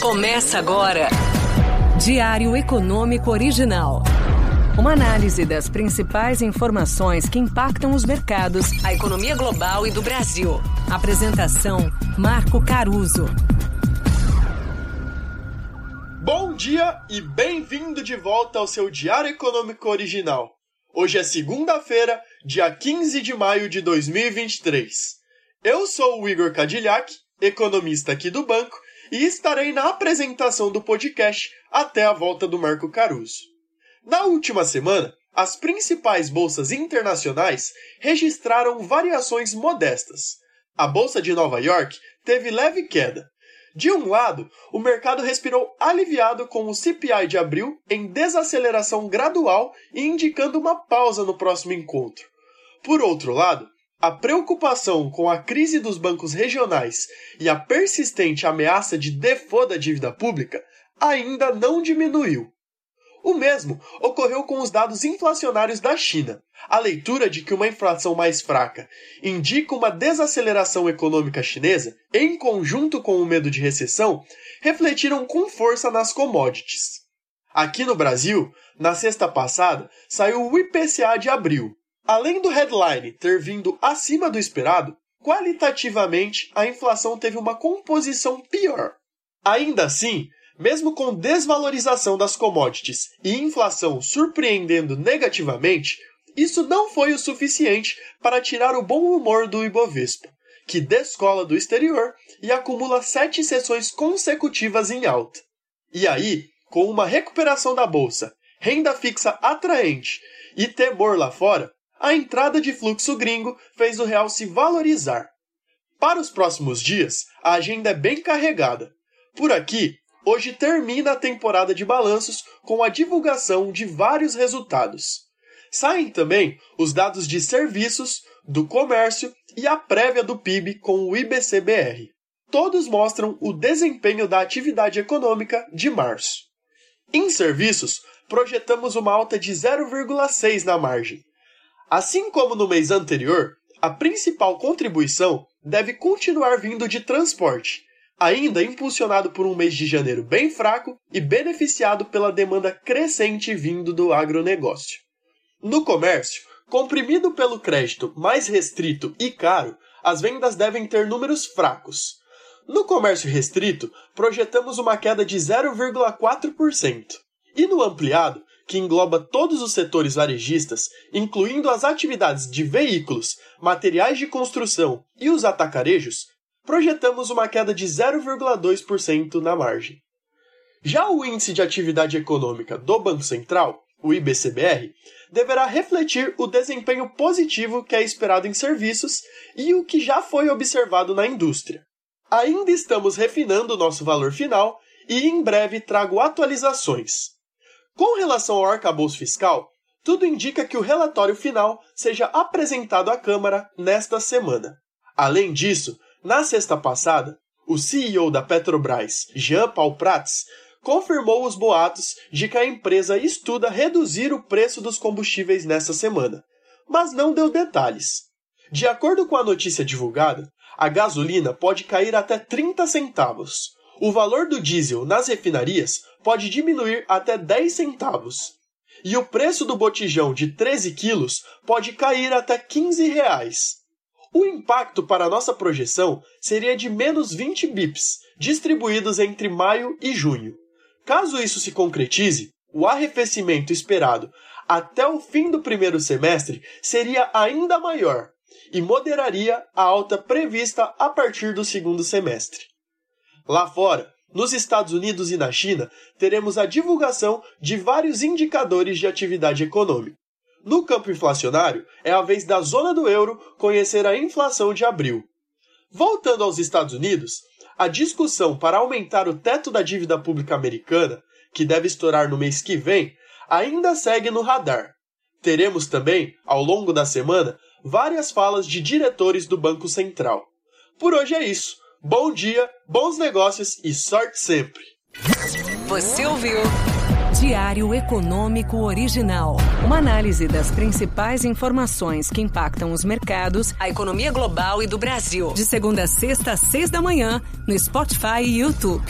Começa agora. Diário Econômico Original. Uma análise das principais informações que impactam os mercados, a economia global e do Brasil. Apresentação: Marco Caruso. Bom dia e bem-vindo de volta ao seu Diário Econômico Original. Hoje é segunda-feira, dia 15 de maio de 2023. Eu sou o Igor Cadillac, economista aqui do banco, e estarei na apresentação do podcast até a volta do Marco Caruso. Na última semana, as principais bolsas internacionais registraram variações modestas. A bolsa de Nova York teve leve queda. De um lado, o mercado respirou aliviado com o CPI de abril em desaceleração gradual e indicando uma pausa no próximo encontro. Por outro lado, a preocupação com a crise dos bancos regionais e a persistente ameaça de default da dívida pública ainda não diminuiu. O mesmo ocorreu com os dados inflacionários da China. A leitura de que uma inflação mais fraca indica uma desaceleração econômica chinesa, em conjunto com o medo de recessão, refletiram com força nas commodities. Aqui no Brasil, na sexta passada, saiu o IPCA de abril, Além do headline ter vindo acima do esperado, qualitativamente a inflação teve uma composição pior. Ainda assim, mesmo com desvalorização das commodities e inflação surpreendendo negativamente, isso não foi o suficiente para tirar o bom humor do Ibovespa, que descola do exterior e acumula sete sessões consecutivas em alta. E aí, com uma recuperação da bolsa, renda fixa atraente e temor lá fora, a entrada de fluxo gringo fez o real se valorizar. Para os próximos dias, a agenda é bem carregada. Por aqui, hoje termina a temporada de balanços com a divulgação de vários resultados. Saem também os dados de serviços, do comércio e a prévia do PIB com o IBCBR. Todos mostram o desempenho da atividade econômica de março. Em serviços, projetamos uma alta de 0,6 na margem, Assim como no mês anterior, a principal contribuição deve continuar vindo de transporte, ainda impulsionado por um mês de janeiro bem fraco e beneficiado pela demanda crescente vindo do agronegócio. No comércio, comprimido pelo crédito mais restrito e caro, as vendas devem ter números fracos. No comércio restrito, projetamos uma queda de 0,4%. E no ampliado, que engloba todos os setores varejistas, incluindo as atividades de veículos, materiais de construção e os atacarejos, projetamos uma queda de 0,2% na margem. Já o Índice de Atividade Econômica do Banco Central, o IBCBR, deverá refletir o desempenho positivo que é esperado em serviços e o que já foi observado na indústria. Ainda estamos refinando o nosso valor final e em breve trago atualizações. Com relação ao arcabouço fiscal, tudo indica que o relatório final seja apresentado à Câmara nesta semana. Além disso, na sexta passada, o CEO da Petrobras, Jean Paul Prats, confirmou os boatos de que a empresa estuda reduzir o preço dos combustíveis nesta semana, mas não deu detalhes. De acordo com a notícia divulgada, a gasolina pode cair até 30 centavos, o valor do diesel nas refinarias pode diminuir até 10 centavos. E o preço do botijão de 13 quilos pode cair até 15 reais. O impacto para a nossa projeção seria de menos 20 bips, distribuídos entre maio e junho. Caso isso se concretize, o arrefecimento esperado até o fim do primeiro semestre seria ainda maior e moderaria a alta prevista a partir do segundo semestre. Lá fora, nos Estados Unidos e na China, teremos a divulgação de vários indicadores de atividade econômica. No campo inflacionário, é a vez da zona do euro conhecer a inflação de abril. Voltando aos Estados Unidos, a discussão para aumentar o teto da dívida pública americana, que deve estourar no mês que vem, ainda segue no radar. Teremos também, ao longo da semana, várias falas de diretores do Banco Central. Por hoje é isso. Bom dia, bons negócios e sorte sempre. Você ouviu? Diário Econômico Original. Uma análise das principais informações que impactam os mercados, a economia global e do Brasil. De segunda a sexta, às seis da manhã, no Spotify e YouTube.